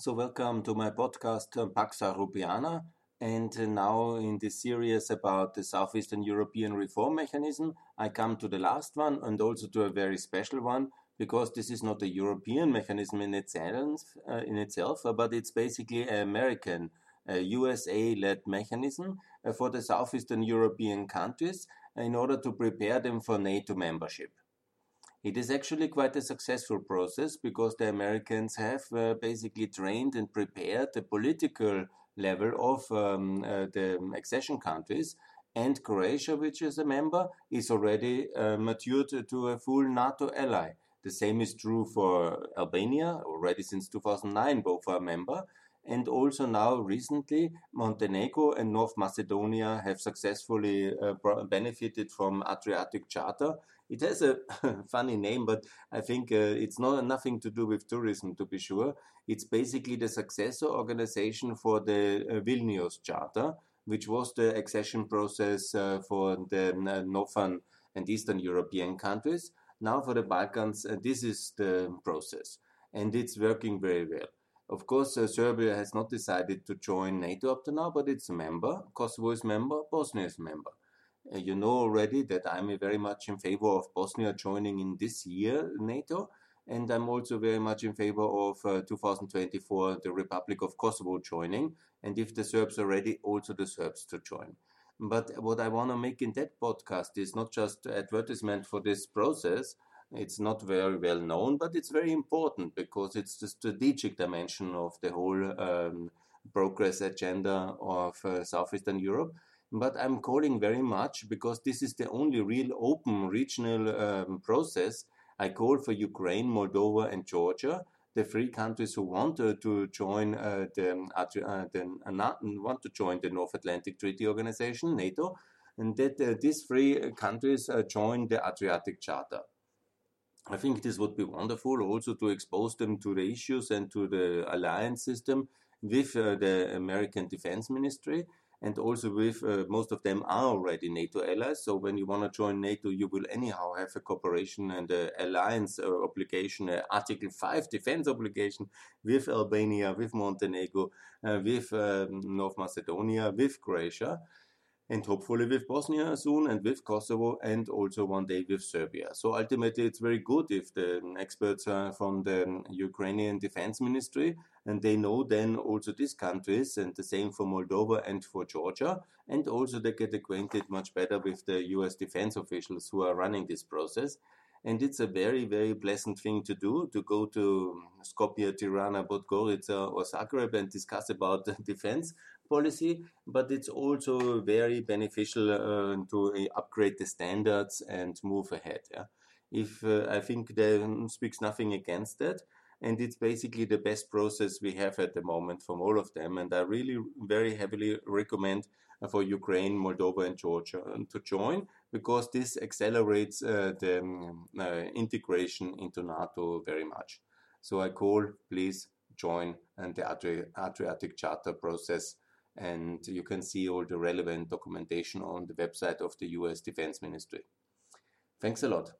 So, welcome to my podcast uh, Pax Europiana. And uh, now, in this series about the Southeastern European Reform Mechanism, I come to the last one and also to a very special one because this is not a European mechanism in itself, uh, in itself uh, but it's basically an American, USA led mechanism uh, for the Southeastern European countries in order to prepare them for NATO membership. It is actually quite a successful process because the Americans have uh, basically trained and prepared the political level of um, uh, the accession countries. And Croatia, which is a member, is already uh, matured to a full NATO ally. The same is true for Albania, already since 2009, both are member. And also now recently, Montenegro and North Macedonia have successfully uh, benefited from Adriatic Charter. It has a funny name, but I think uh, it's not nothing to do with tourism, to be sure. It's basically the successor organization for the uh, Vilnius Charter, which was the accession process uh, for the uh, northern and eastern European countries. Now for the Balkans, uh, this is the process, and it's working very well. Of course, uh, Serbia has not decided to join NATO up to now, but it's a member. Kosovo is member. Bosnia is member. Uh, you know already that I'm very much in favor of Bosnia joining in this year NATO, and I'm also very much in favor of uh, 2024 the Republic of Kosovo joining, and if the Serbs are ready, also the Serbs to join. But what I want to make in that podcast is not just advertisement for this process, it's not very well known, but it's very important because it's the strategic dimension of the whole um, progress agenda of uh, Southeastern Europe. But I'm calling very much because this is the only real open regional um, process. I call for Ukraine, Moldova, and Georgia, the three countries who want uh, to join uh, the, uh, the uh, want to join the North Atlantic Treaty Organization (NATO), and that uh, these three countries join the Adriatic Charter. I think this would be wonderful also to expose them to the issues and to the alliance system with uh, the American Defense Ministry and also with uh, most of them are already NATO allies. So when you want to join NATO, you will anyhow have a cooperation and an alliance uh, obligation, uh, Article 5 defense obligation with Albania, with Montenegro, uh, with um, North Macedonia, with Croatia and hopefully with Bosnia soon and with Kosovo and also one day with Serbia. So ultimately, it's very good if the experts are from the Ukrainian Defense Ministry and they know then also these countries and the same for Moldova and for Georgia and also they get acquainted much better with the US defense officials who are running this process. And it's a very, very pleasant thing to do to go to Skopje, Tirana, Podgorica, or Zagreb and discuss about defense policy, but it's also very beneficial uh, to uh, upgrade the standards and move ahead. Yeah? If uh, I think there speaks nothing against that, and it's basically the best process we have at the moment from all of them. And I really very heavily recommend uh, for Ukraine, Moldova, and Georgia uh, to join because this accelerates uh, the um, uh, integration into NATO very much. So I call, please join and the Adri Adriatic Charter process and you can see all the relevant documentation on the website of the US Defense Ministry. Thanks a lot.